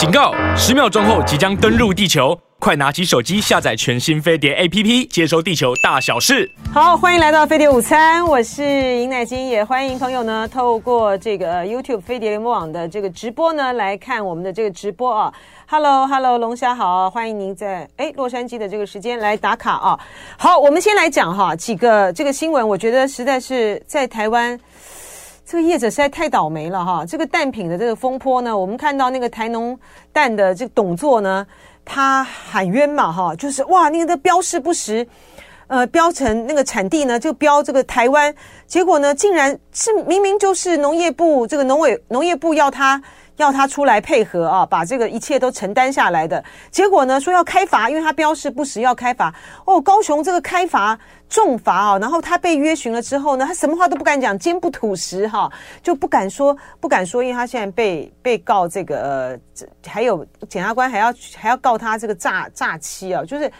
警告！十秒钟后即将登陆地球，快拿起手机下载全新飞碟 APP，接收地球大小事。好，欢迎来到飞碟午餐，我是尹乃菁，也欢迎朋友呢透过这个 YouTube 飞碟联播网的这个直播呢来看我们的这个直播啊。Hello，Hello，龙虾好，欢迎您在哎洛杉矶的这个时间来打卡啊。好，我们先来讲哈几个这个新闻，我觉得实在是在台湾。这个业者实在太倒霉了哈！这个蛋品的这个风波呢，我们看到那个台农蛋的这个董座呢，他喊冤嘛哈，就是哇，那个标示不实，呃，标成那个产地呢就标这个台湾，结果呢，竟然是明明就是农业部这个农委农业部要他。要他出来配合啊，把这个一切都承担下来的结果呢，说要开罚，因为他标示不实要开罚。哦，高雄这个开罚重罚啊，然后他被约询了之后呢，他什么话都不敢讲，坚不吐实哈，就不敢说，不敢说，因为他现在被被告这个呃，还有检察官还要还要告他这个诈诈欺啊，就是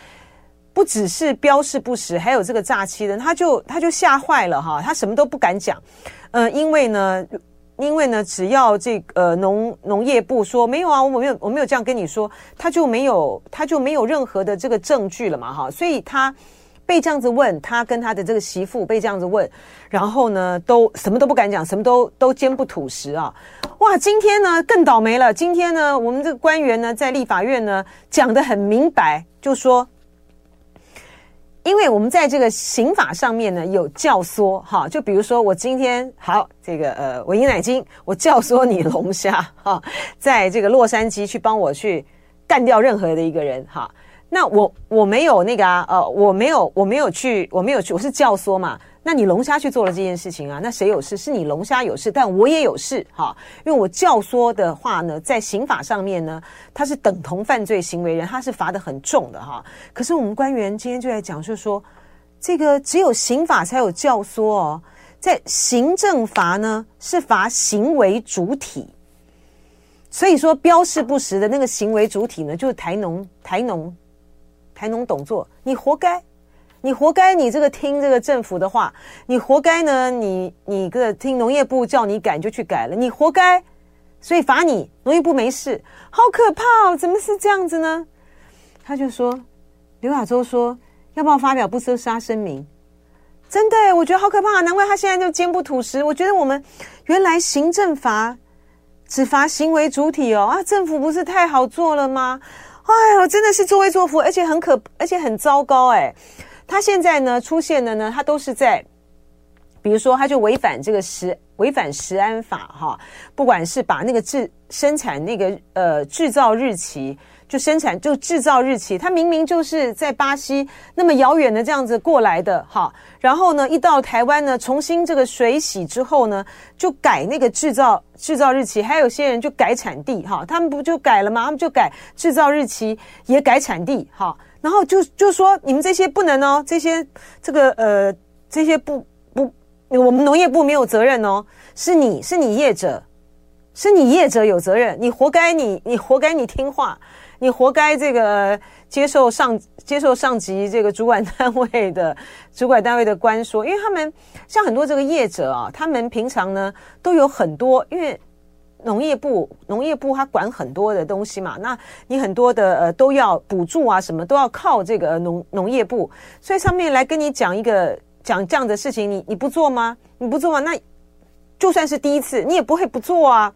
不只是标示不实，还有这个诈欺的，他就他就吓坏了哈，他什么都不敢讲，呃，因为呢。因为呢，只要这个呃农农业部说没有啊，我没有我没有这样跟你说，他就没有他就没有任何的这个证据了嘛，哈，所以他被这样子问，他跟他的这个媳妇被这样子问，然后呢，都什么都不敢讲，什么都都坚不吐实啊，哇，今天呢更倒霉了，今天呢，我们这个官员呢在立法院呢讲得很明白，就说。因为我们在这个刑法上面呢有教唆哈，就比如说我今天好这个呃，我尹乃菁，我教唆你龙虾哈，在这个洛杉矶去帮我去干掉任何的一个人哈，那我我没有那个啊呃，我没有我没有去我没有去，我是教唆嘛。那你龙虾去做了这件事情啊？那谁有事？是你龙虾有事，但我也有事哈。因为我教唆的话呢，在刑法上面呢，它是等同犯罪行为人，他是罚的很重的哈。可是我们官员今天就在讲，就说这个只有刑法才有教唆哦，在行政罚呢是罚行为主体，所以说标示不实的那个行为主体呢，就是台农台农台农董座，你活该。你活该，你这个听这个政府的话，你活该呢。你你个听农业部叫你改就去改了，你活该，所以罚你。农业部没事，好可怕哦！怎么是这样子呢？他就说，刘亚洲说要不要发表不收杀声明？真的，我觉得好可怕，难怪他现在就坚不吐实。我觉得我们原来行政罚只罚行为主体哦啊，政府不是太好做了吗？哎呦，真的是作威作福，而且很可，而且很糟糕哎。他现在呢出现的呢，他都是在，比如说，他就违反这个食违反食安法哈，不管是把那个制生产那个呃制造日期就生产就制造日期，他明明就是在巴西那么遥远的这样子过来的哈，然后呢一到台湾呢重新这个水洗之后呢就改那个制造制造日期，还有些人就改产地哈，他们不就改了吗？他们就改制造日期也改产地哈。然后就就说你们这些不能哦，这些这个呃这些不不，我们农业部没有责任哦，是你是你业者，是你业者有责任，你活该你你活该你听话，你活该这个接受上接受上级这个主管单位的主管单位的官说，因为他们像很多这个业者啊，他们平常呢都有很多因为。农业部，农业部它管很多的东西嘛，那你很多的呃都要补助啊，什么都要靠这个农农业部，所以上面来跟你讲一个讲这样的事情，你你不做吗？你不做吗？那就算是第一次，你也不会不做啊！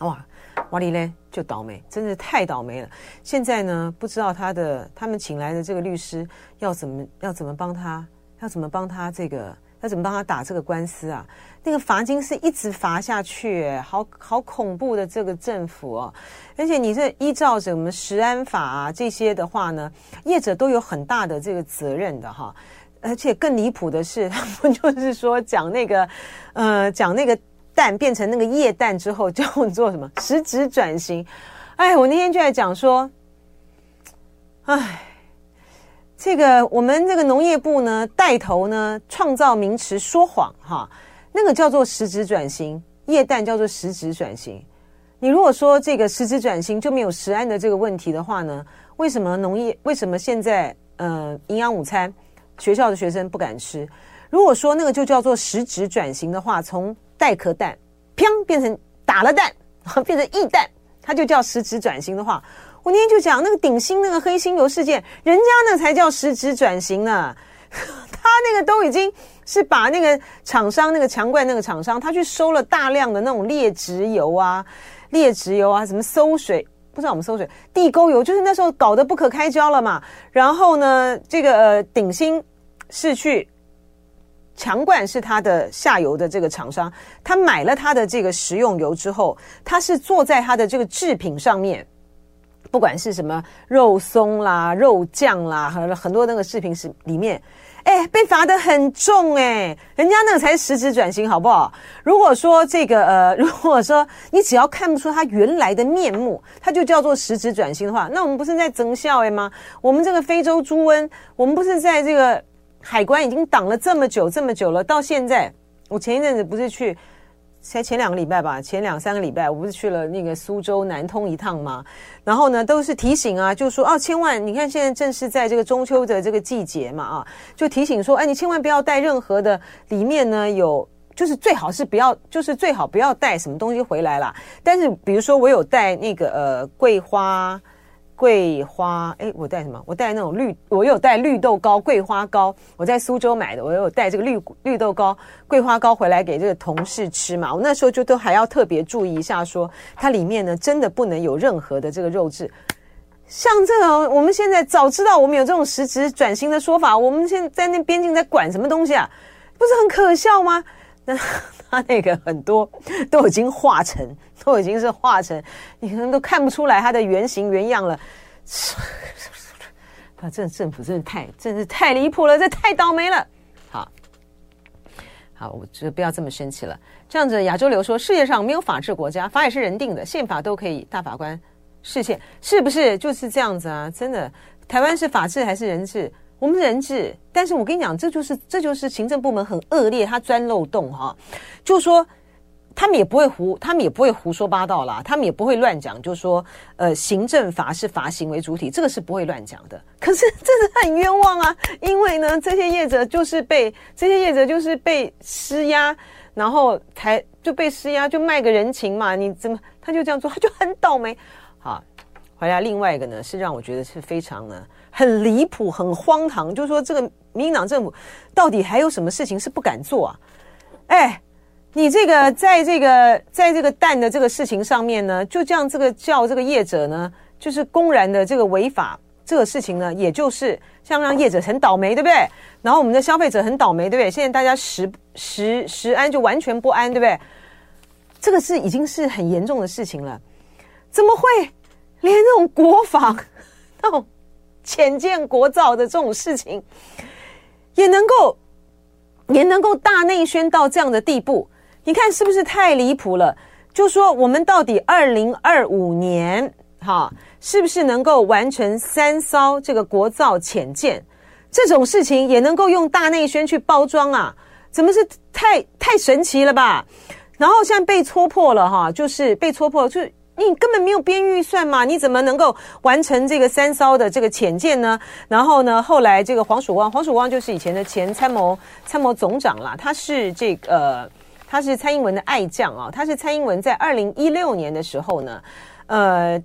哇，瓦里嘞就倒霉，真的太倒霉了。现在呢，不知道他的他们请来的这个律师要怎么要怎么帮他，要怎么帮他这个。那怎么帮他打这个官司啊？那个罚金是一直罚下去，好好恐怖的这个政府哦！而且你这依照什么食安法啊这些的话呢，业者都有很大的这个责任的哈。而且更离谱的是，他们就是说讲那个呃讲那个蛋变成那个液蛋之后，叫做什么实质转型？哎，我那天就在讲说，哎。这个我们这个农业部呢带头呢创造名词说谎哈，那个叫做实质转型，液氮叫做实质转型。你如果说这个实质转型就没有食安的这个问题的话呢，为什么农业为什么现在呃营养午餐学校的学生不敢吃？如果说那个就叫做实质转型的话，从带壳蛋砰变成打了蛋，变成液蛋，它就叫实质转型的话，我那天就讲那个鼎新那个黑心油事件，人家那才叫实质转型呢。他那个都已经是把那个厂商那个强冠那个厂商，他去收了大量的那种劣质油啊、劣质油啊，什么馊水不知道我们馊水地沟油，就是那时候搞得不可开交了嘛。然后呢，这个呃鼎新是去。强冠是他的下游的这个厂商，他买了他的这个食用油之后，他是做在他的这个制品上面，不管是什么肉松啦、肉酱啦，很很多那个视频是里面，哎，被罚得很重哎，人家那个才实质转型，好不好？如果说这个呃，如果说你只要看不出他原来的面目，它就叫做实质转型的话，那我们不是在增效哎吗？我们这个非洲猪瘟，我们不是在这个。海关已经挡了这么久这么久了，到现在，我前一阵子不是去，才前两个礼拜吧，前两三个礼拜，我不是去了那个苏州南通一趟吗？然后呢，都是提醒啊，就说哦，千万，你看现在正是在这个中秋的这个季节嘛，啊，就提醒说，哎，你千万不要带任何的，里面呢有，就是最好是不要，就是最好不要带什么东西回来啦。但是比如说我有带那个呃桂花。桂花，哎，我带什么？我带那种绿，我有带绿豆糕、桂花糕。我在苏州买的，我有带这个绿绿豆糕、桂花糕回来给这个同事吃嘛。我那时候就都还要特别注意一下说，说它里面呢真的不能有任何的这个肉质。像这种，我们现在早知道我们有这种实质转型的说法，我们现在在那边境在管什么东西啊？不是很可笑吗？那他那个很多都已经化成，都已经是化成，你可能都看不出来它的原型原样了。啊，这政府真的太，真是太离谱了，这太倒霉了。好，好，我觉得不要这么生气了。这样子，亚洲流说，世界上没有法治国家，法也是人定的，宪法都可以大法官释宪，是不是？就是这样子啊，真的。台湾是法治还是人治？我们人质，但是我跟你讲，这就是这就是行政部门很恶劣，他钻漏洞哈、就说他们也不会胡，他们也不会胡说八道啦，他们也不会乱讲。就说呃，行政法是罚行为主体，这个是不会乱讲的。可是这是很冤枉啊，因为呢，这些业者就是被这些业者就是被施压，然后才就被施压，就卖个人情嘛。你怎么他就这样做，他就很倒霉。好，回来另外一个呢，是让我觉得是非常呢。很离谱，很荒唐，就是说这个民进党政府到底还有什么事情是不敢做啊？哎，你这个在这个在这个蛋的这个事情上面呢，就这样这个叫这个业者呢，就是公然的这个违法这个事情呢，也就是像让业者很倒霉，对不对？然后我们的消费者很倒霉，对不对？现在大家食食食安就完全不安，对不对？这个是已经是很严重的事情了，怎么会连那种国防那种？浅舰国造的这种事情，也能够也能够大内宣到这样的地步，你看是不是太离谱了？就说我们到底二零二五年哈，是不是能够完成三艘这个国造潜舰？这种事情也能够用大内宣去包装啊？怎么是太太神奇了吧？然后现在被戳破了哈，就是被戳破，就是。你根本没有编预算嘛？你怎么能够完成这个三艘的这个潜舰呢？然后呢，后来这个黄曙光，黄曙光就是以前的前参谋参谋总长啦，他是这个、他是蔡英文的爱将啊，他是蔡英文在二零一六年的时候呢，呃，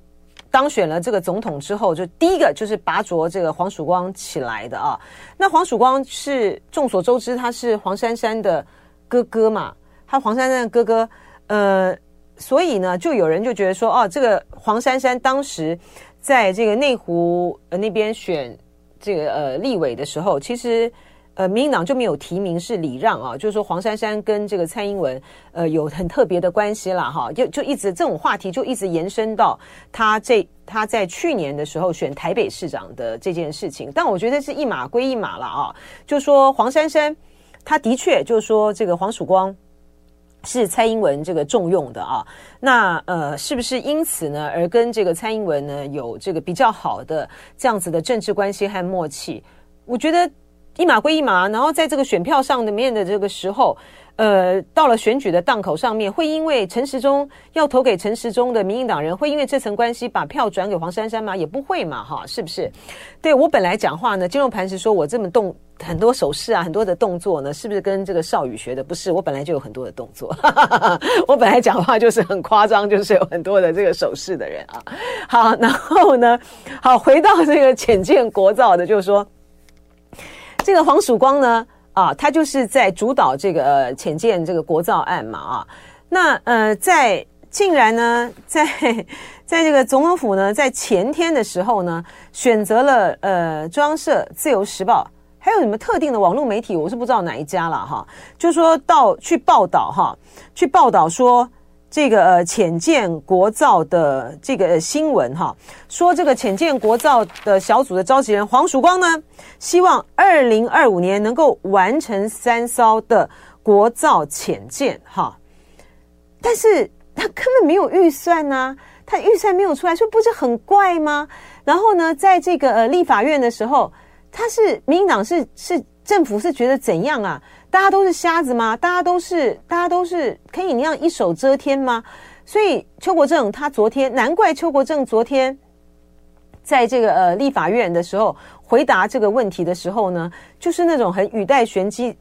当选了这个总统之后，就第一个就是拔擢这个黄曙光起来的啊。那黄曙光是众所周知，他是黄珊珊的哥哥嘛，他黄珊珊的哥哥，呃。所以呢，就有人就觉得说，哦，这个黄珊珊当时在这个内湖呃那边选这个呃立委的时候，其实呃民进党就没有提名是礼让啊，就是说黄珊珊跟这个蔡英文呃有很特别的关系了哈，就就一直这种话题就一直延伸到他这他在去年的时候选台北市长的这件事情，但我觉得是一码归一码了啊，就说黄珊珊他的确就是说这个黄曙光。是蔡英文这个重用的啊，那呃，是不是因此呢，而跟这个蔡英文呢有这个比较好的这样子的政治关系和默契？我觉得一码归一码，然后在这个选票上的面的这个时候，呃，到了选举的档口上面，会因为陈时中要投给陈时中的民进党人，会因为这层关系把票转给黄珊珊吗？也不会嘛，哈，是不是？对，我本来讲话呢，金融磐石说我这么动。很多手势啊，很多的动作呢，是不是跟这个少宇学的？不是，我本来就有很多的动作，我本来讲话就是很夸张，就是有很多的这个手势的人啊。好，然后呢，好，回到这个浅见国造的，就是说，这个黄曙光呢，啊，他就是在主导这个呃潜舰这个国造案嘛，啊，那呃，在竟然呢，在在这个总统府呢，在前天的时候呢，选择了呃中央社、自由时报。还有什么特定的网络媒体，我是不知道哪一家了哈。就说到去报道哈，去报道说这个呃潜舰国造的这个新闻哈，说这个浅见国造的小组的召集人黄曙光呢，希望二零二五年能够完成三艘的国造浅见哈，但是他根本没有预算呐、他预算没有出来，说不是很怪吗？然后呢，在这个立法院的时候。他是民进党是是政府是觉得怎样啊？大家都是瞎子吗？大家都是大家都是可以那样一手遮天吗？所以邱国正他昨天，难怪邱国正昨天在这个呃立法院的时候回答这个问题的时候呢，就是那种很语带玄机，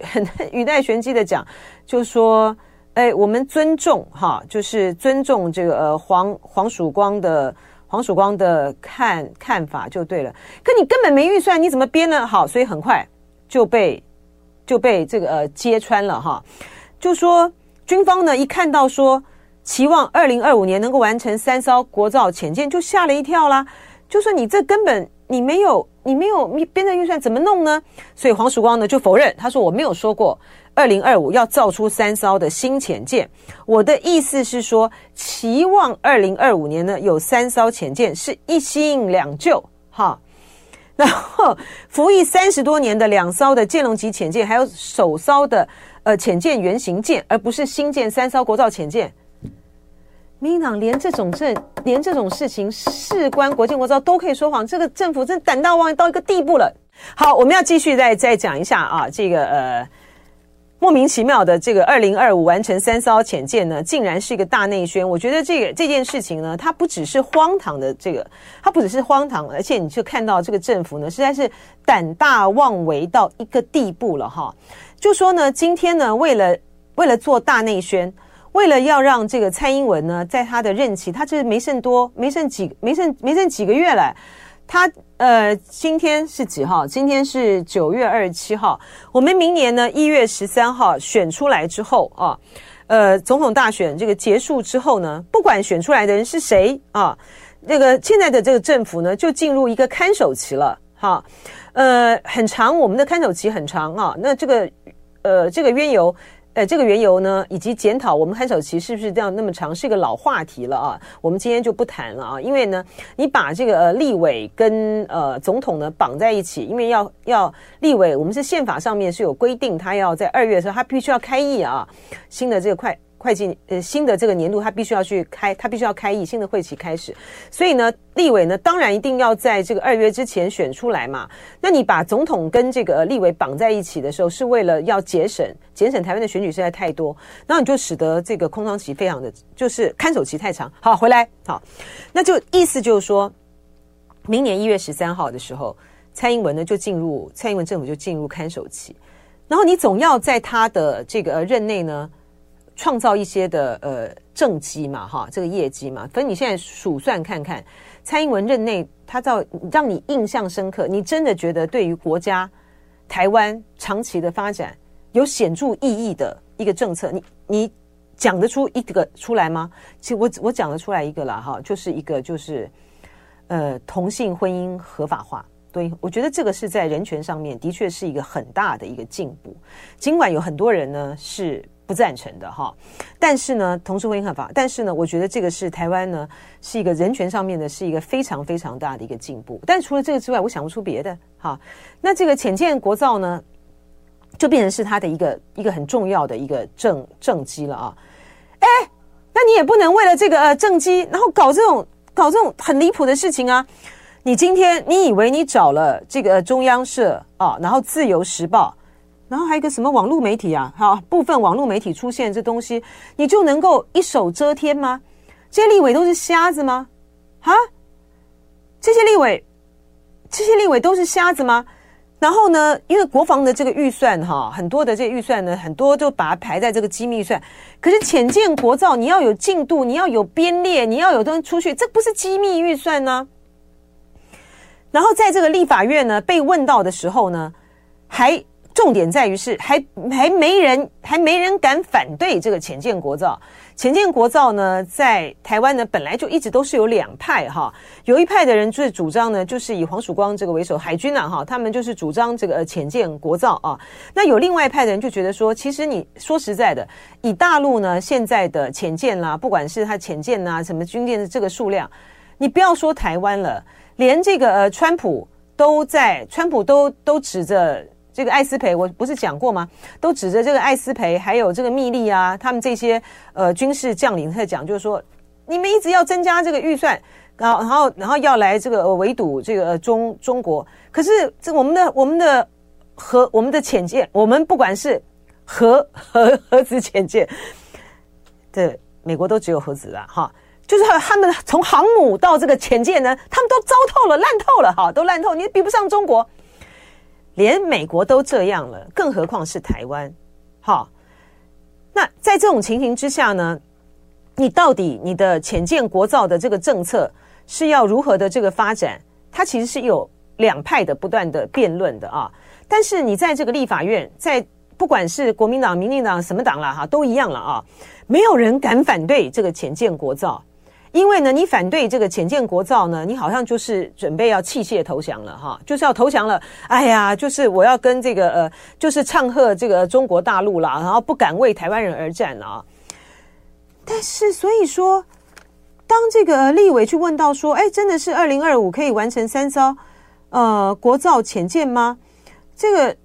很 语带玄机的讲，就说，哎，我们尊重哈，就是尊重这个呃黄黄曙光的。黄曙光的看看法就对了，可你根本没预算，你怎么编呢？好，所以很快就被就被这个呃揭穿了哈。就说军方呢一看到说期望二零二五年能够完成三艘国造潜舰，就吓了一跳啦。就说你这根本你没有你没有编的预算，怎么弄呢？所以黄曙光呢就否认，他说我没有说过。二零二五要造出三艘的新潜舰，我的意思是说，期望二零二五年呢有三艘潜舰是一新两旧哈，然后服役三十多年的两艘的剑龙级潜舰，还有首艘的呃潜舰原型舰，而不是新建三艘国造潜舰。民进党连这种这连这种事情事关国舰国造都可以说谎，这个政府真胆大妄到一个地步了。好，我们要继续再再讲一下啊，这个呃。莫名其妙的这个二零二五完成三艘潜舰呢，竟然是一个大内宣。我觉得这个这件事情呢，它不只是荒唐的这个，它不只是荒唐，而且你就看到这个政府呢，实在是胆大妄为到一个地步了哈。就说呢，今天呢，为了为了做大内宣，为了要让这个蔡英文呢，在他的任期，他这没剩多，没剩几，没剩没剩几个月了。他呃，今天是几号？今天是九月二十七号。我们明年呢，一月十三号选出来之后啊，呃，总统大选这个结束之后呢，不管选出来的人是谁啊，那个现在的这个政府呢，就进入一个看守期了。哈，呃，很长，我们的看守期很长啊。那这个呃，这个缘由。呃，这个缘由呢，以及检讨我们看守期是不是这样那么长，是一个老话题了啊。我们今天就不谈了啊，因为呢，你把这个呃立委跟呃总统呢绑在一起，因为要要立委，我们是宪法上面是有规定，他要在二月的时候他必须要开议啊，新的这个快。会计呃，新的这个年度他必须要去开，他必须要开议，新的会期开始，所以呢，立委呢当然一定要在这个二月之前选出来嘛。那你把总统跟这个立委绑在一起的时候，是为了要节省节省台湾的选举实在太多，然后你就使得这个空窗期非常的就是看守期太长。好，回来好，那就意思就是说，明年一月十三号的时候，蔡英文呢就进入蔡英文政府就进入看守期，然后你总要在他的这个任内呢。创造一些的呃政绩嘛，哈，这个业绩嘛，可是你现在数算看看，蔡英文任内他造让你印象深刻，你真的觉得对于国家台湾长期的发展有显著意义的一个政策，你你讲得出一个出来吗？其实我我讲得出来一个了哈，就是一个就是呃同性婚姻合法化，对，我觉得这个是在人权上面的确是一个很大的一个进步，尽管有很多人呢是。不赞成的哈，但是呢，同时婚姻合法，但是呢，我觉得这个是台湾呢是一个人权上面的是一个非常非常大的一个进步。但除了这个之外，我想不出别的哈。那这个浅见国造呢，就变成是他的一个一个很重要的一个政政绩了啊。哎，那你也不能为了这个呃政绩，然后搞这种搞这种很离谱的事情啊。你今天你以为你找了这个中央社啊，然后自由时报。然后还有一个什么网络媒体啊？好，部分网络媒体出现这东西，你就能够一手遮天吗？这些立委都是瞎子吗？啊？这些立委，这些立委都是瞎子吗？然后呢，因为国防的这个预算哈，很多的这预算呢，很多就把它排在这个机密预算。可是浅见国造，你要有进度，你要有编列，你要有东西出去，这不是机密预算呢？然后在这个立法院呢被问到的时候呢，还重点在于是还还没人还没人敢反对这个潜舰国造。潜舰国造呢，在台湾呢本来就一直都是有两派哈，有一派的人就是主张呢，就是以黄曙光这个为首海军啊哈，他们就是主张这个潜舰国造啊。那有另外一派的人就觉得说，其实你说实在的，以大陆呢现在的浅舰啦，不管是它潜舰呐什么军舰的这个数量，你不要说台湾了，连这个呃川普都在，川普都都指着。这个艾斯培，我不是讲过吗？都指着这个艾斯培，还有这个密利啊，他们这些呃军事将领在讲，就是说你们一直要增加这个预算，然后然后然后要来这个围堵这个中中国。可是这我们的我们的核我们的潜舰，我们不管是核核核子潜舰，对美国都只有核子了哈，就是他们从航母到这个潜舰呢，他们都糟透了、烂透了哈，都烂透，你比不上中国。连美国都这样了，更何况是台湾？好，那在这种情形之下呢，你到底你的潜舰国造的这个政策是要如何的这个发展？它其实是有两派的不断的辩论的啊。但是你在这个立法院，在不管是国民党、民进党什么党啦哈，都一样了啊，没有人敢反对这个潜舰国造。因为呢，你反对这个潜舰国造呢，你好像就是准备要弃械投降了哈，就是要投降了。哎呀，就是我要跟这个呃，就是唱和这个中国大陆啦，然后不敢为台湾人而战啊。但是所以说，当这个立委去问到说，哎，真的是二零二五可以完成三艘呃国造潜舰吗？这个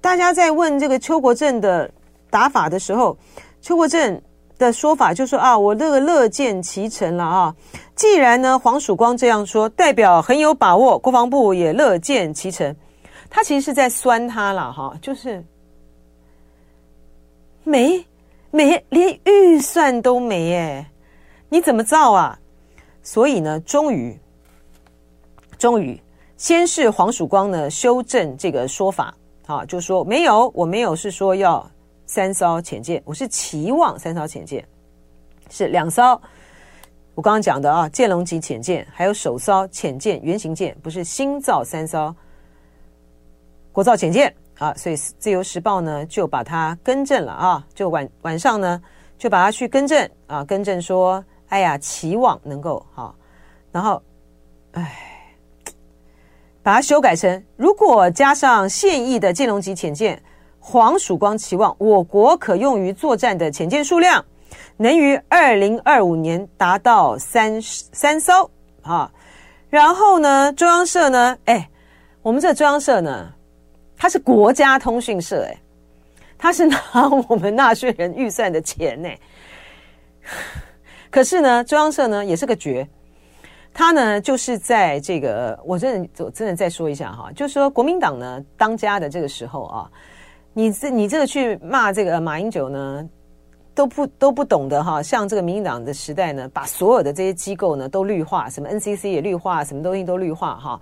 大家在问这个邱国正的打法的时候，邱国正。的说法就是说啊，我这个乐见其成了啊。既然呢，黄曙光这样说，代表很有把握，国防部也乐见其成。他其实是在酸他了哈，就是没没连预算都没哎，你怎么造啊？所以呢，终于终于，先是黄曙光呢修正这个说法啊，就说没有，我没有是说要。三艘潜舰，我是期望三艘潜舰是两艘。我刚刚讲的啊，剑龙级潜舰，还有首艘潜舰原型舰，不是新造三艘国造潜舰啊。所以《自由时报》呢就把它更正了啊，就晚晚上呢就把它去更正啊，更正说，哎呀，期望能够好，然后哎，把它修改成如果加上现役的剑龙级潜舰。黄曙光期望我国可用于作战的潜舰数量能于二零二五年达到三三艘啊，然后呢，中央社呢，哎，我们这中央社呢，它是国家通讯社，哎，它是拿我们纳税人预算的钱呢。可是呢，中央社呢也是个绝，他呢就是在这个，我真的我真的再说一下哈，就是说国民党呢当家的这个时候啊。你这你这个去骂这个马英九呢，都不都不懂得哈，像这个民进党的时代呢，把所有的这些机构呢都绿化，什么 NCC 也绿化，什么东西都绿化哈。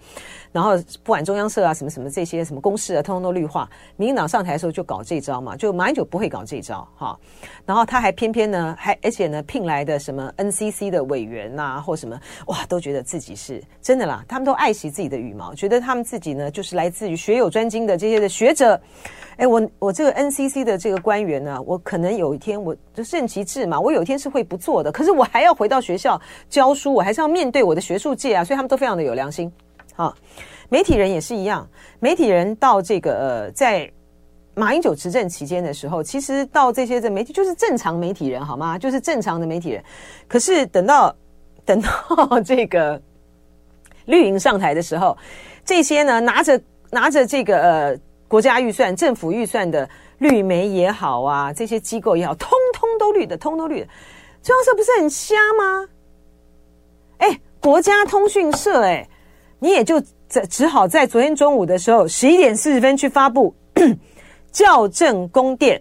然后不管中央社啊，什么什么这些什么公事啊，通通都绿化。民进党上台的时候就搞这招嘛，就马英九不会搞这招哈。然后他还偏偏呢，还而且呢聘来的什么 NCC 的委员呐、啊，或什么哇，都觉得自己是真的啦。他们都爱惜自己的羽毛，觉得他们自己呢就是来自于学有专精的这些的学者。哎，我我这个 NCC 的这个官员呢，我可能有一天我就顺其自嘛，我有一天是会不做的。可是我还要回到学校教书，我还是要面对我的学术界啊，所以他们都非常的有良心。好，媒体人也是一样，媒体人到这个呃，在马英九执政期间的时候，其实到这些的媒体就是正常媒体人，好吗？就是正常的媒体人。可是等到等到这个绿营上台的时候，这些呢拿着拿着这个呃。国家预算、政府预算的绿媒也好啊，这些机构也好，通通都绿的，通通绿的。中央社不是很瞎吗？哎，国家通讯社，哎，你也就只只好在昨天中午的时候十一点四十分去发布校正供电，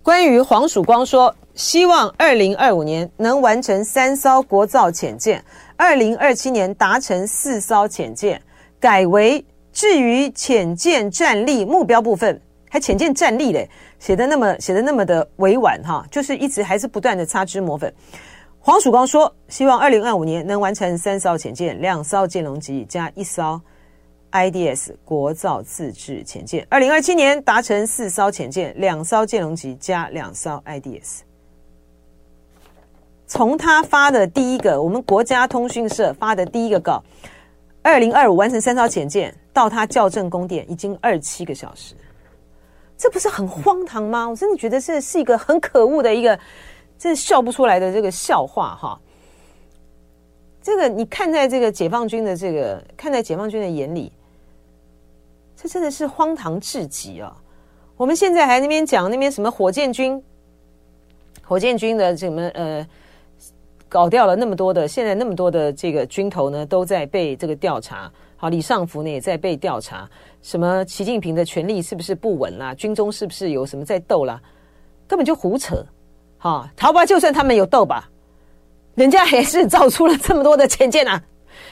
关于黄曙光说，希望二零二五年能完成三艘国造潜舰，二零二七年达成四艘潜舰，改为。至于潜舰战力目标部分，还潜舰战力嘞，写的那么写的那么的委婉哈，就是一直还是不断的擦脂抹粉。黄曙光说，希望二零二五年能完成三艘潜舰、两艘舰龙级加一艘 IDS 国造自制潜舰；二零二七年达成四艘潜舰、两艘舰龙级加两艘 IDS。从他发的第一个，我们国家通讯社发的第一个稿。二零二五完成三艘潜舰，到他校正供电已经二七个小时，这不是很荒唐吗？我真的觉得这是一个很可恶的一个，这笑不出来的这个笑话哈。这个你看在这个解放军的这个看在解放军的眼里，这真的是荒唐至极啊！我们现在还那边讲那边什么火箭军，火箭军的什么呃。搞掉了那么多的，现在那么多的这个军头呢，都在被这个调查。好，李尚福呢也在被调查。什么习近平的权力是不是不稳啦？军中是不是有什么在斗啦？根本就胡扯。好，好吧，就算他们有斗吧，人家还是造出了这么多的潜舰啊，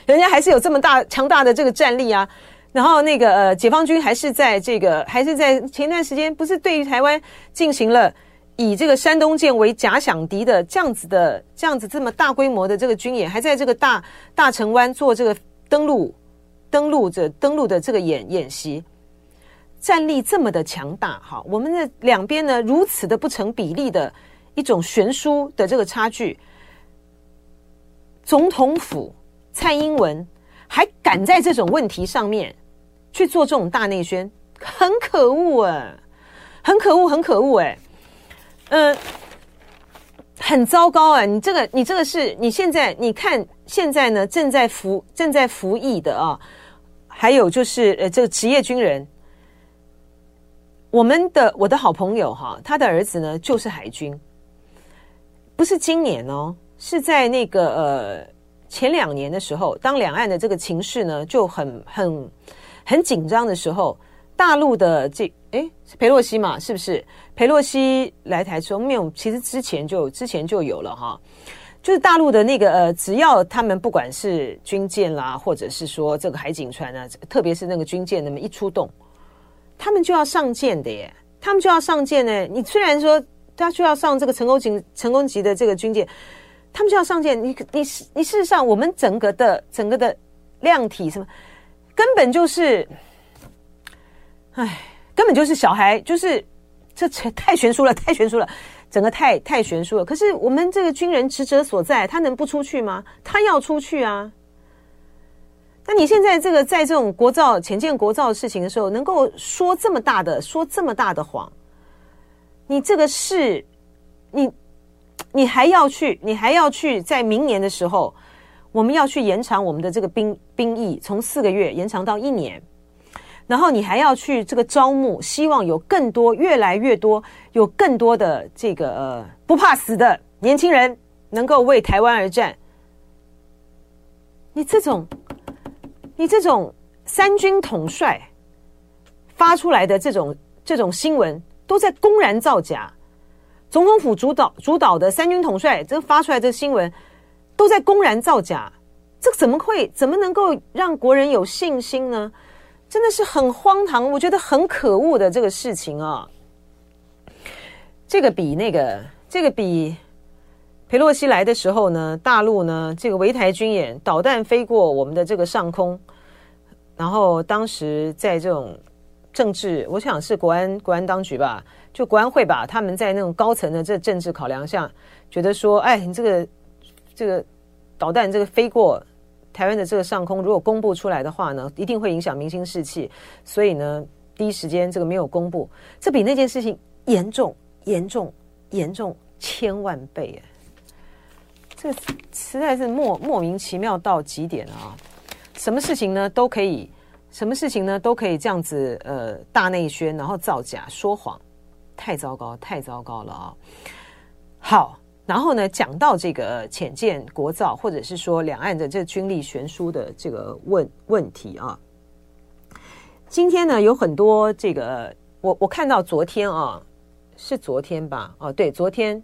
人家还是有这么大强大的这个战力啊。然后那个呃，解放军还是在这个还是在前段时间，不是对于台湾进行了。以这个山东舰为假想敌的这样子的这样子这么大规模的这个军演，还在这个大大陈湾做这个登陆登陆着登陆的这个演演习，战力这么的强大哈，我们的两边呢如此的不成比例的一种悬殊的这个差距，总统府蔡英文还敢在这种问题上面去做这种大内宣，很可恶啊，很可恶，很可恶哎。嗯，很糟糕啊！你这个，你这个是你现在你看现在呢，正在服正在服役的啊，还有就是呃，这个职业军人，我们的我的好朋友哈，他的儿子呢就是海军，不是今年哦，是在那个呃前两年的时候，当两岸的这个情势呢就很很很紧张的时候，大陆的这诶是裴洛西嘛，是不是？佩洛西来台说没有，其实之前就之前就有了哈，就是大陆的那个呃，只要他们不管是军舰啦，或者是说这个海警船啊，特别是那个军舰那么一出动，他们就要上舰的耶，他们就要上舰呢。你虽然说他就要上这个成功级成功级的这个军舰，他们就要上舰。你你你事实上，我们整个的整个的量体什么，根本就是，哎，根本就是小孩，就是。这太悬殊了，太悬殊了，整个太太悬殊了。可是我们这个军人职责所在，他能不出去吗？他要出去啊。那你现在这个在这种国造潜舰国造的事情的时候，能够说这么大的说这么大的谎，你这个是，你你还要去，你还要去，在明年的时候，我们要去延长我们的这个兵兵役，从四个月延长到一年。然后你还要去这个招募，希望有更多、越来越多、有更多的这个呃不怕死的年轻人能够为台湾而战。你这种，你这种三军统帅发出来的这种这种新闻，都在公然造假。总统府主导主导的三军统帅这发出来的新闻，都在公然造假。这怎么会？怎么能够让国人有信心呢？真的是很荒唐，我觉得很可恶的这个事情啊。这个比那个，这个比裴洛西来的时候呢，大陆呢这个围台军演，导弹飞过我们的这个上空，然后当时在这种政治，我想是国安国安当局吧，就国安会吧，他们在那种高层的这政治考量下，觉得说，哎，你这个这个导弹这个飞过。台湾的这个上空，如果公布出来的话呢，一定会影响民心士气。所以呢，第一时间这个没有公布，这比那件事情严重、严重、严重千万倍。哎这实在是莫莫名其妙到极点啊！什么事情呢都可以，什么事情呢都可以这样子呃大内宣，然后造假说谎，太糟糕，太糟糕了啊！好。然后呢，讲到这个浅见国造，或者是说两岸的这军力悬殊的这个问问题啊，今天呢有很多这个，我我看到昨天啊，是昨天吧？哦，对，昨天，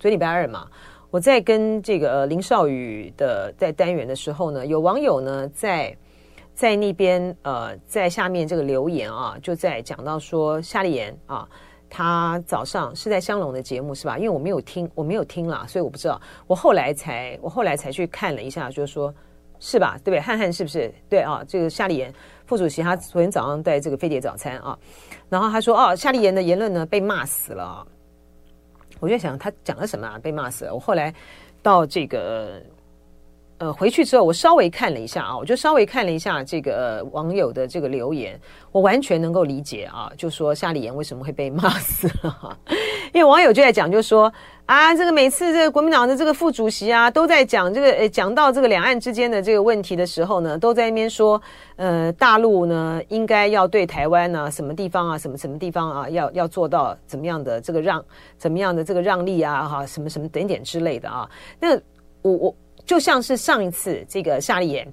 昨礼拜二嘛，我在跟这个林少宇的在单元的时候呢，有网友呢在在那边呃，在下面这个留言啊，就在讲到说夏立言啊，他早上是在香龙的节目是吧？因为我没有听，我没有听啦，所以我不知道。我后来才，我后来才去看了一下，就是说，是吧？对不对？汉汉是不是？对啊，这个夏立言副主席他昨天早上在这个飞碟早餐啊，然后他说哦，夏立言的言论呢被骂死了。我就想他讲了什么啊？被骂死了。我后来到这个。呃，回去之后我稍微看了一下啊，我就稍微看了一下这个、网友的这个留言，我完全能够理解啊，就说夏立言为什么会被骂死了哈，因为网友就在讲，就说啊，这个每次这个国民党的这个副主席啊，都在讲这个呃，讲到这个两岸之间的这个问题的时候呢，都在那边说，呃，大陆呢应该要对台湾呢、啊、什么地方啊，什么什么地方啊，要要做到怎么样的这个让怎么样的这个让利啊，哈，什么什么等点之类的啊，那我我。就像是上一次这个夏立言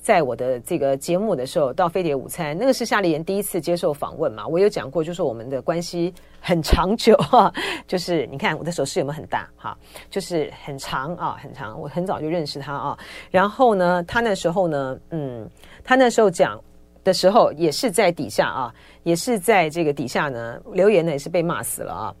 在我的这个节目的时候，到飞碟午餐，那个是夏立言第一次接受访问嘛，我有讲过，就是我们的关系很长久哈，就是你看我的手势有没有很大哈，就是很长啊，很长，我很早就认识他啊。然后呢，他那时候呢，嗯，他那时候讲的时候也是在底下啊，也是在这个底下呢留言呢，也是被骂死了啊。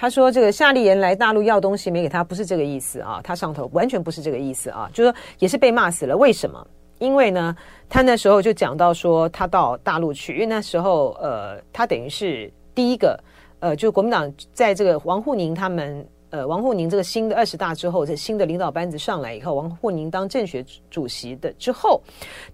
他说：“这个夏立言来大陆要东西没给他，不是这个意思啊。他上头完全不是这个意思啊，就是说也是被骂死了。为什么？因为呢，他那时候就讲到说，他到大陆去，因为那时候呃，他等于是第一个呃，就国民党在这个王沪宁他们呃，王沪宁这个新的二十大之后，这新的领导班子上来以后，王沪宁当政协主席的之后，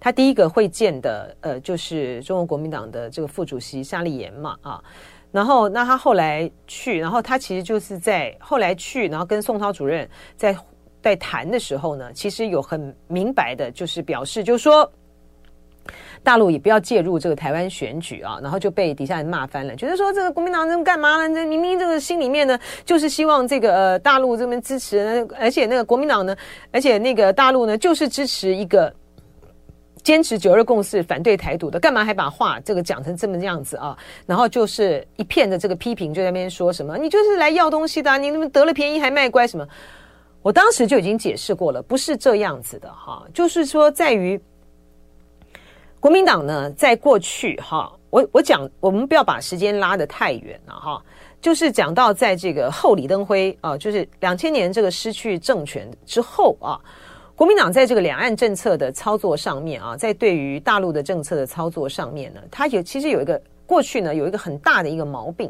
他第一个会见的呃，就是中国国民党的这个副主席夏立言嘛啊。”然后，那他后来去，然后他其实就是在后来去，然后跟宋涛主任在在谈的时候呢，其实有很明白的，就是表示，就是说大陆也不要介入这个台湾选举啊，然后就被底下人骂翻了，觉得说这个国民党这干嘛呢？这明明这个心里面呢，就是希望这个呃大陆这边支持，而且那个国民党呢，而且那个大陆呢，就是支持一个。坚持九二共识、反对台独的，干嘛还把话这个讲成这么样子啊？然后就是一片的这个批评，就在那边说什么，你就是来要东西的，你怎么得了便宜还卖乖什么？我当时就已经解释过了，不是这样子的哈，就是说在于国民党呢，在过去哈，我我讲，我们不要把时间拉得太远了哈，就是讲到在这个后李登辉啊，就是两千年这个失去政权之后啊。国民党在这个两岸政策的操作上面啊，在对于大陆的政策的操作上面呢，它有其实有一个过去呢有一个很大的一个毛病，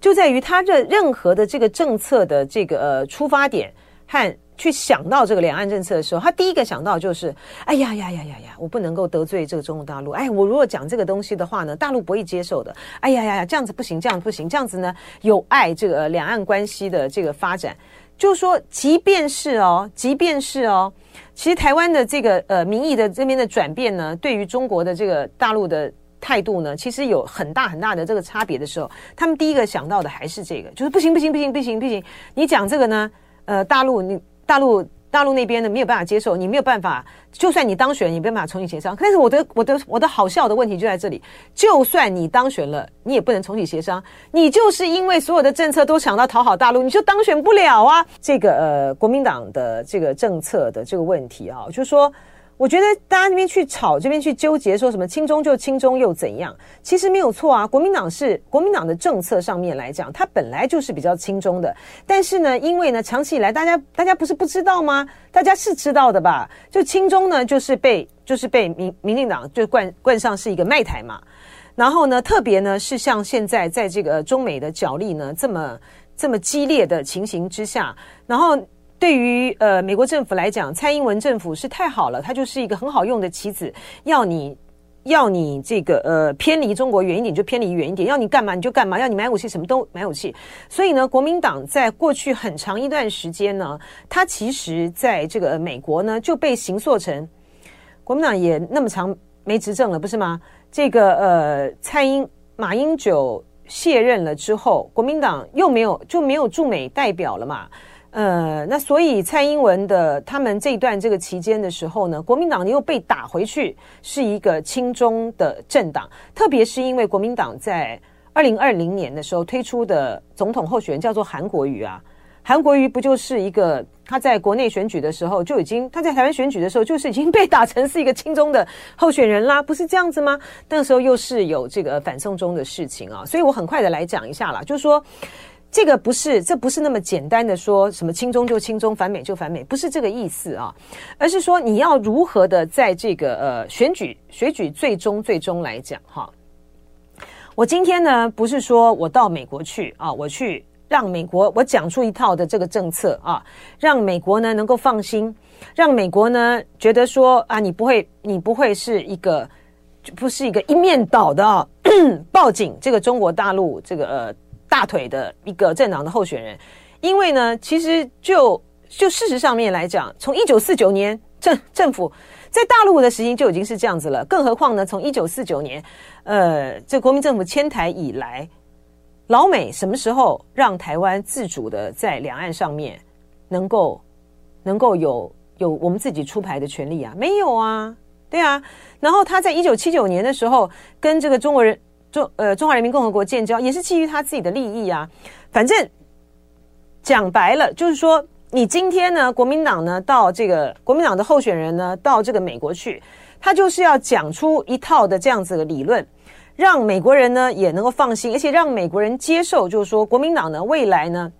就在于它的任何的这个政策的这个呃出发点和去想到这个两岸政策的时候，他第一个想到就是，哎呀呀呀呀呀，我不能够得罪这个中国大陆，哎，我如果讲这个东西的话呢，大陆不会接受的，哎呀呀呀，这样子不行，这样不行，这样子呢有碍这个两岸关系的这个发展。就是说，即便是哦，即便是哦，其实台湾的这个呃民意的这边的转变呢，对于中国的这个大陆的态度呢，其实有很大很大的这个差别的时候，他们第一个想到的还是这个，就是不行不行不行不行不行，你讲这个呢，呃，大陆你大陆。大陆那边呢没有办法接受，你没有办法，就算你当选，你没办法重启协商。但是我的我的我的好笑的问题就在这里，就算你当选了，你也不能重启协商，你就是因为所有的政策都想到讨好大陆，你就当选不了啊。这个呃，国民党的这个政策的这个问题啊，就是说。我觉得大家那边去吵，这边去纠结，说什么亲中就亲中又怎样？其实没有错啊。国民党是国民党的政策上面来讲，它本来就是比较亲中的。但是呢，因为呢，长期以来大家大家不是不知道吗？大家是知道的吧？就亲中呢，就是被就是被民民进党就冠冠上是一个卖台嘛。然后呢，特别呢是像现在在这个中美的角力呢这么这么激烈的情形之下，然后。对于呃美国政府来讲，蔡英文政府是太好了，它就是一个很好用的棋子，要你要你这个呃偏离中国远一点就偏离远一点，要你干嘛你就干嘛，要你买武器什么都买武器。所以呢，国民党在过去很长一段时间呢，它其实在这个美国呢就被形塑成国民党也那么长没执政了，不是吗？这个呃蔡英马英九卸任了之后，国民党又没有就没有驻美代表了嘛。呃，那所以蔡英文的他们这一段这个期间的时候呢，国民党又被打回去是一个亲中的政党，特别是因为国民党在二零二零年的时候推出的总统候选人叫做韩国瑜啊，韩国瑜不就是一个他在国内选举的时候就已经他在台湾选举的时候就是已经被打成是一个亲中的候选人啦，不是这样子吗？那时候又是有这个反送中的事情啊，所以我很快的来讲一下啦，就是说。这个不是，这不是那么简单的说什么亲中就亲中，反美就反美，不是这个意思啊，而是说你要如何的在这个呃选举选举最终最终来讲哈。我今天呢不是说我到美国去啊，我去让美国我讲出一套的这个政策啊，让美国呢能够放心，让美国呢觉得说啊你不会你不会是一个不是一个一面倒的啊，报警这个中国大陆这个呃。大腿的一个政党的候选人，因为呢，其实就就事实上面来讲，从一九四九年政政府在大陆的实行就已经是这样子了，更何况呢，从一九四九年，呃，这国民政府迁台以来，老美什么时候让台湾自主的在两岸上面能够能够有有我们自己出牌的权利啊？没有啊，对啊。然后他在一九七九年的时候跟这个中国人。中呃，中华人民共和国建交也是基于他自己的利益啊。反正讲白了，就是说，你今天呢，国民党呢，到这个国民党的候选人呢，到这个美国去，他就是要讲出一套的这样子的理论，让美国人呢也能够放心，而且让美国人接受，就是说，国民党呢未来呢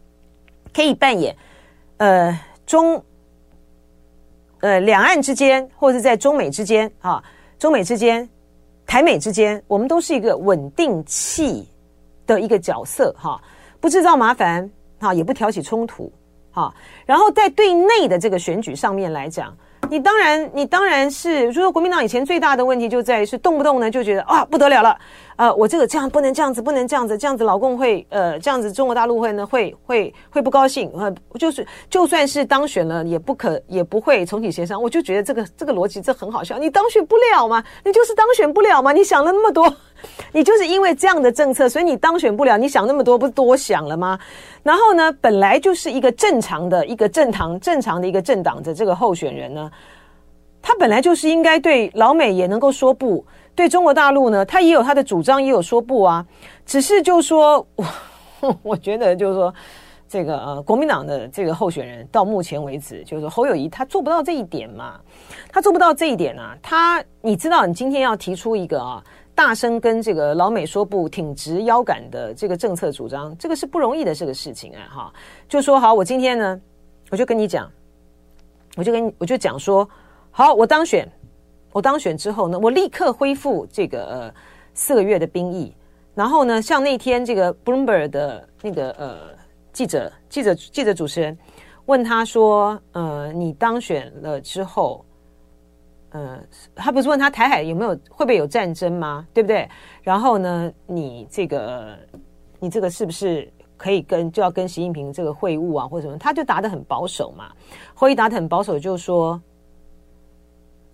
可以扮演呃中呃两岸之间，或者是在中美之间啊，中美之间。台美之间，我们都是一个稳定器的一个角色，哈，不制造麻烦，哈，也不挑起冲突，哈。然后在对内的这个选举上面来讲。你当然，你当然是，就是说国民党以前最大的问题就在于是动不动呢就觉得啊不得了了，呃，我这个这样不能这样子，不能这样子，这样子老共会呃这样子中国大陆会呢会会会不高兴，呃，就是就算是当选了也不可也不会重启协商，我就觉得这个这个逻辑这很好笑，你当选不了吗？你就是当选不了吗？你想了那么多。你就是因为这样的政策，所以你当选不了。你想那么多，不是多想了吗？然后呢，本来就是一个正常的一个政党，正常的一个政党的这个候选人呢，他本来就是应该对老美也能够说不，对中国大陆呢，他也有他的主张，也有说不啊。只是就说，我我觉得就是说，这个呃，国民党的这个候选人到目前为止，就是侯友宜他做不到这一点嘛，他做不到这一点啊。他你知道，你今天要提出一个啊。大声跟这个老美说不，挺直腰杆的这个政策主张，这个是不容易的这个事情啊！哈，就说好，我今天呢，我就跟你讲，我就跟你我就讲说，好，我当选，我当选之后呢，我立刻恢复这个呃四个月的兵役，然后呢，像那天这个 Bloomberg 的那个呃记者记者记者主持人问他说，呃，你当选了之后。呃，他不是问他台海有没有会不会有战争吗？对不对？然后呢，你这个你这个是不是可以跟就要跟习近平这个会晤啊，或者什么？他就答得很保守嘛。回答得很保守，就说，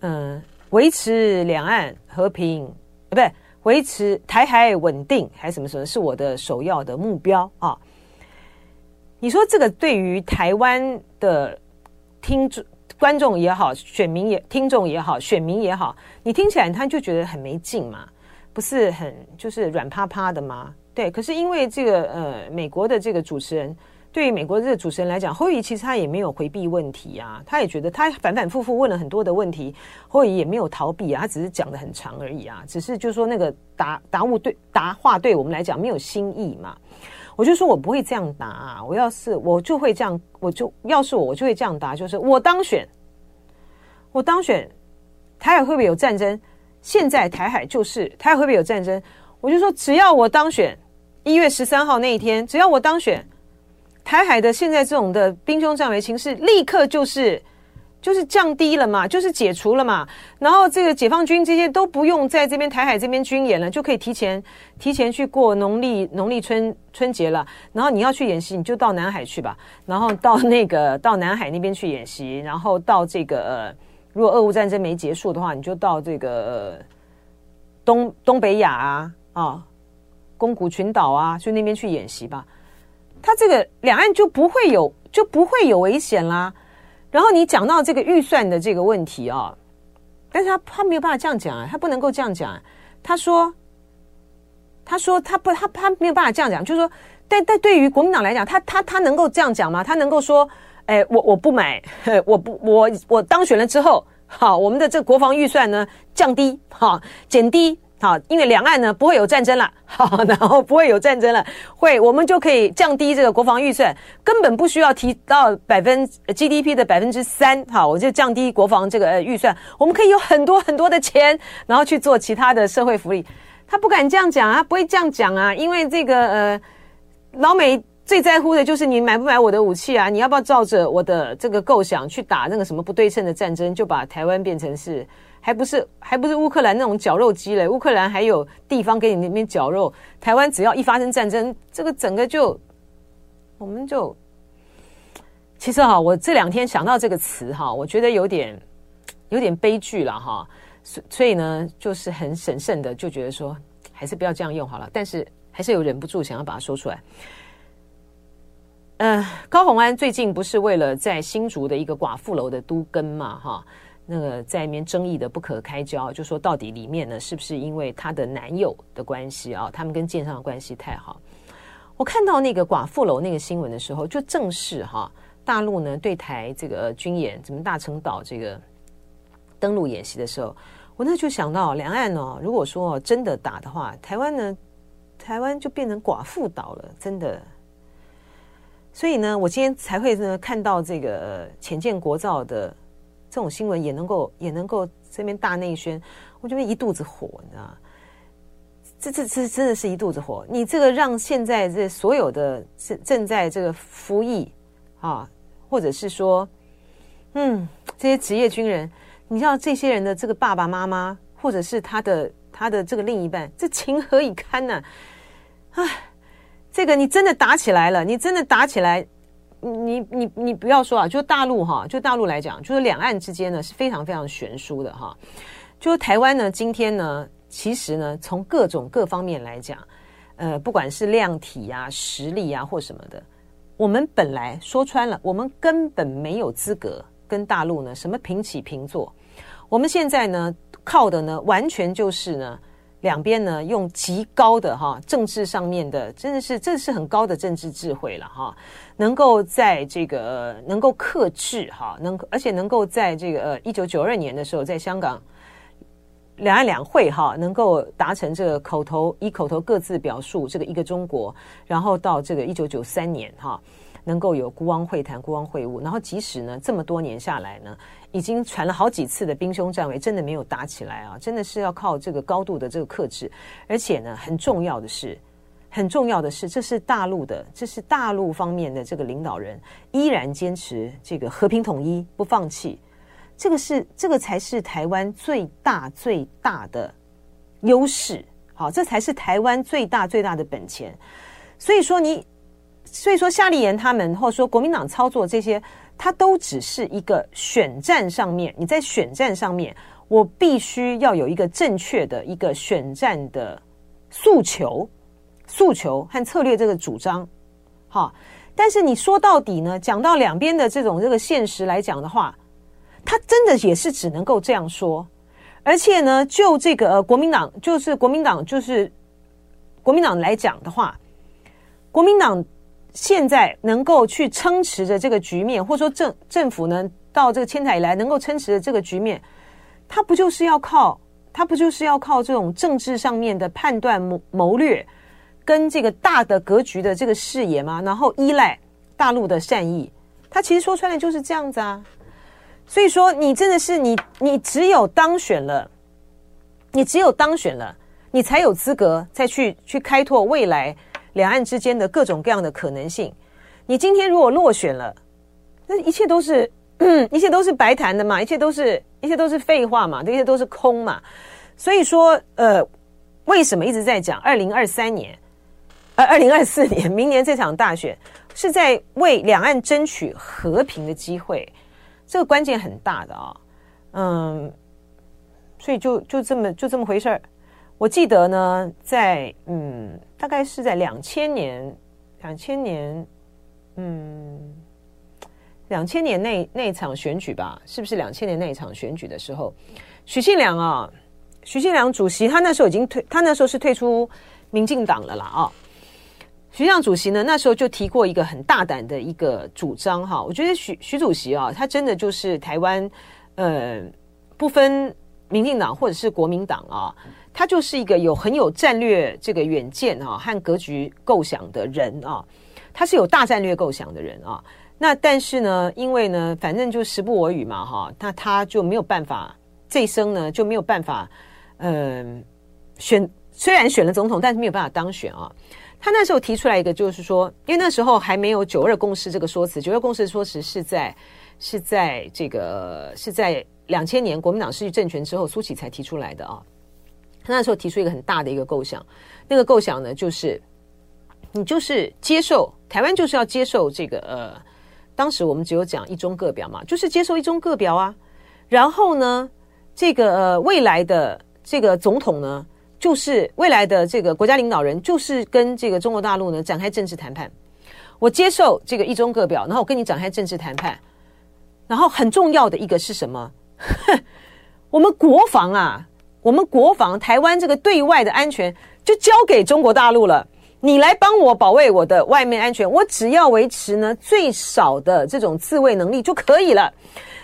嗯、维持两岸和平，不对，维持台海稳定还是什么什么，是我的首要的目标啊。你说这个对于台湾的听众？观众也好，选民也听众也好，选民也好，你听起来他就觉得很没劲嘛，不是很就是软趴趴的吗？对，可是因为这个呃，美国的这个主持人，对于美国的这个主持人来讲，侯友其实他也没有回避问题啊，他也觉得他反反复复问了很多的问题，侯友也没有逃避啊，他只是讲得很长而已啊，只是就是说那个答答物对答话对我们来讲没有新意嘛。我就说，我不会这样答啊！我要是我就会这样，我就要是我，我就会这样答，就是我当选，我当选，台海会不会有战争？现在台海就是台海会不会有战争？我就说，只要我当选，一月十三号那一天，只要我当选，台海的现在这种的兵凶战危情势，立刻就是。就是降低了嘛，就是解除了嘛，然后这个解放军这些都不用在这边台海这边军演了，就可以提前提前去过农历农历春春节了。然后你要去演习，你就到南海去吧，然后到那个到南海那边去演习，然后到这个呃，如果俄乌战争没结束的话，你就到这个、东东北亚啊啊，宫古群岛啊，去那边去演习吧。他这个两岸就不会有就不会有危险啦。然后你讲到这个预算的这个问题啊、哦，但是他他没有办法这样讲啊，他不能够这样讲。啊他说，他说他不他他没有办法这样讲，就是说但但对于国民党来讲，他他他能够这样讲吗？他能够说，哎，我我不买，我不我我当选了之后，好，我们的这个国防预算呢降低，好减低。好，因为两岸呢不会有战争了，好，然后不会有战争了，会我们就可以降低这个国防预算，根本不需要提到百分 GDP 的百分之三，好，我就降低国防这个预算，我们可以有很多很多的钱，然后去做其他的社会福利。他不敢这样讲啊，不会这样讲啊，因为这个呃，老美最在乎的就是你买不买我的武器啊，你要不要照着我的这个构想去打那个什么不对称的战争，就把台湾变成是。还不是还不是乌克兰那种绞肉机嘞，乌克兰还有地方给你那边绞肉，台湾只要一发生战争，这个整个就，我们就，其实哈，我这两天想到这个词哈，我觉得有点有点悲剧了哈，所所以呢，就是很审慎的就觉得说，还是不要这样用好了，但是还是有忍不住想要把它说出来。嗯、高虹安最近不是为了在新竹的一个寡妇楼的都更嘛哈。那个在里面争议的不可开交，就说到底里面呢，是不是因为她的男友的关系啊？他们跟建商的关系太好。我看到那个寡妇楼那个新闻的时候，就正是哈，大陆呢对台这个军演，怎么大陈岛这个登陆演习的时候，我那就想到两岸哦，如果说真的打的话，台湾呢，台湾就变成寡妇岛了，真的。所以呢，我今天才会呢看到这个浅见国造的。这种新闻也能够也能够这边大内宣，我觉得一肚子火，你知道？这这这真的是一肚子火。你这个让现在这所有的正正在这个服役啊，或者是说，嗯，这些职业军人，你知道这些人的这个爸爸妈妈，或者是他的他的这个另一半，这情何以堪呢？啊，这个你真的打起来了，你真的打起来。你你你不要说啊，就大陆哈，就大陆来讲，就是两岸之间呢是非常非常悬殊的哈。就台湾呢，今天呢，其实呢，从各种各方面来讲，呃，不管是量体啊、实力啊或什么的，我们本来说穿了，我们根本没有资格跟大陆呢什么平起平坐。我们现在呢，靠的呢，完全就是呢。两边呢，用极高的哈政治上面的，真的是这是很高的政治智慧了哈，能够在这个能够克制哈，能而且能够在这个一九九二年的时候，在香港两岸两会哈，能够达成这个口头以口头各自表述这个一个中国，然后到这个一九九三年哈。能够有孤汪会谈、孤汪会晤，然后即使呢这么多年下来呢，已经传了好几次的兵凶战危，真的没有打起来啊！真的是要靠这个高度的这个克制，而且呢，很重要的是，很重要的是，这是大陆的，这是大陆方面的这个领导人依然坚持这个和平统一不放弃，这个是这个才是台湾最大最大的优势，好，这才是台湾最大最大的本钱。所以说你。所以说，夏立言他们，或者说国民党操作这些，它都只是一个选战上面。你在选战上面，我必须要有一个正确的一个选战的诉求、诉求和策略这个主张。好，但是你说到底呢，讲到两边的这种这个现实来讲的话，他真的也是只能够这样说。而且呢，就这个呃国民党，就是国民党，就是国民党来讲的话，国民党。现在能够去撑持着这个局面，或者说政政府呢，到这个迁台以来能够撑持着这个局面，他不就是要靠他不就是要靠这种政治上面的判断谋谋略，跟这个大的格局的这个视野吗？然后依赖大陆的善意，他其实说穿了就是这样子啊。所以说，你真的是你你只有当选了，你只有当选了，你才有资格再去去开拓未来。两岸之间的各种各样的可能性，你今天如果落选了，那一切都是，一切都是白谈的嘛，一切都是一切都是废话嘛，这些都是空嘛。所以说，呃，为什么一直在讲二零二三年，呃，二零二四年，明年这场大选是在为两岸争取和平的机会，这个关键很大的啊、嗯，所以就就这么就这么回事儿。我记得呢，在嗯，大概是在两千年，两千年，嗯，两千年那那场选举吧，是不是两千年那一场选举的时候，许信良啊，许信良主席他那时候已经退，他那时候是退出民进党了啦啊。徐相主席呢，那时候就提过一个很大胆的一个主张哈，我觉得徐徐主席啊，他真的就是台湾，呃，不分民进党或者是国民党啊，他就是一个有很有战略这个远见啊和格局构想的人啊，他是有大战略构想的人啊。那但是呢，因为呢，反正就时不我与嘛哈，那他就没有办法，这一生呢就没有办法，嗯、选虽然选了总统，但是没有办法当选啊。他那时候提出来一个，就是说，因为那时候还没有“九二共识”这个说辞，“九二共识”说辞是在是在这个是在两千年国民党失去政权之后，苏起才提出来的啊。他那时候提出一个很大的一个构想，那个构想呢，就是你就是接受台湾就是要接受这个呃，当时我们只有讲一中各表嘛，就是接受一中各表啊。然后呢，这个呃未来的这个总统呢。就是未来的这个国家领导人，就是跟这个中国大陆呢展开政治谈判。我接受这个一中各表，然后我跟你展开政治谈判。然后很重要的一个是什么？我们国防啊，我们国防台湾这个对外的安全就交给中国大陆了。你来帮我保卫我的外面安全，我只要维持呢最少的这种自卫能力就可以了。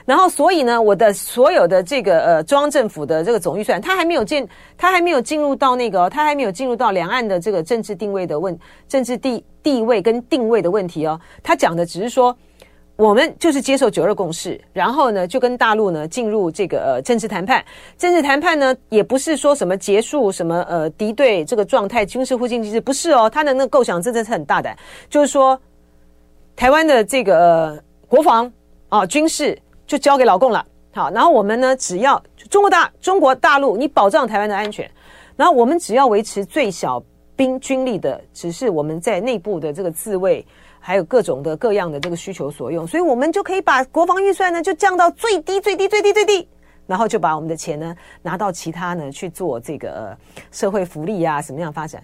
然后，所以呢，我的所有的这个呃中央政府的这个总预算，它还没有进，它还没有进入到那个，它还没有进入到两岸的这个政治定位的问，政治地地位跟定位的问题哦。他讲的只是说，我们就是接受九二共识，然后呢，就跟大陆呢进入这个呃政治谈判。政治谈判呢，也不是说什么结束什么呃敌对这个状态，军事互信机制不是哦。他的那个构想真的是很大胆，就是说，台湾的这个、呃、国防啊军事。就交给老共了，好，然后我们呢，只要中国大中国大陆，你保障台湾的安全，然后我们只要维持最小兵军力的，只是我们在内部的这个自卫，还有各种的各样的这个需求所用，所以我们就可以把国防预算呢就降到最低最低最低最低，然后就把我们的钱呢拿到其他呢去做这个、社会福利啊什么样发展？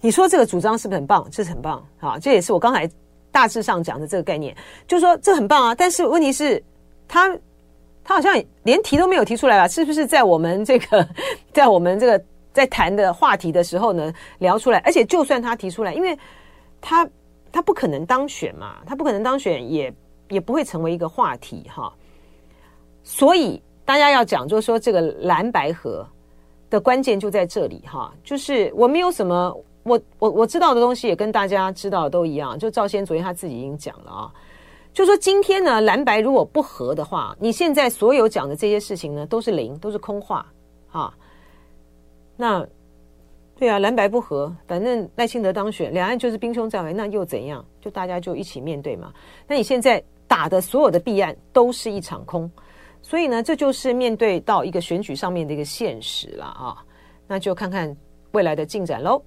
你说这个主张是不是很棒？这是很棒，啊，这也是我刚才大致上讲的这个概念，就是说这很棒啊，但是问题是。他他好像连提都没有提出来吧？是不是在我们这个 在我们这个在谈的话题的时候呢聊出来？而且就算他提出来，因为他他不可能当选嘛，他不可能当选，也也不会成为一个话题哈。所以大家要讲，就是说这个蓝白合的关键就在这里哈。就是我没有什么，我我我知道的东西也跟大家知道的都一样。就赵先昨天他自己已经讲了啊。就说今天呢，蓝白如果不合的话，你现在所有讲的这些事情呢，都是零，都是空话啊。那对啊，蓝白不合，反正赖清德当选，两岸就是兵凶战危，那又怎样？就大家就一起面对嘛。那你现在打的所有的弊案都是一场空，所以呢，这就是面对到一个选举上面的一个现实了啊。那就看看未来的进展喽。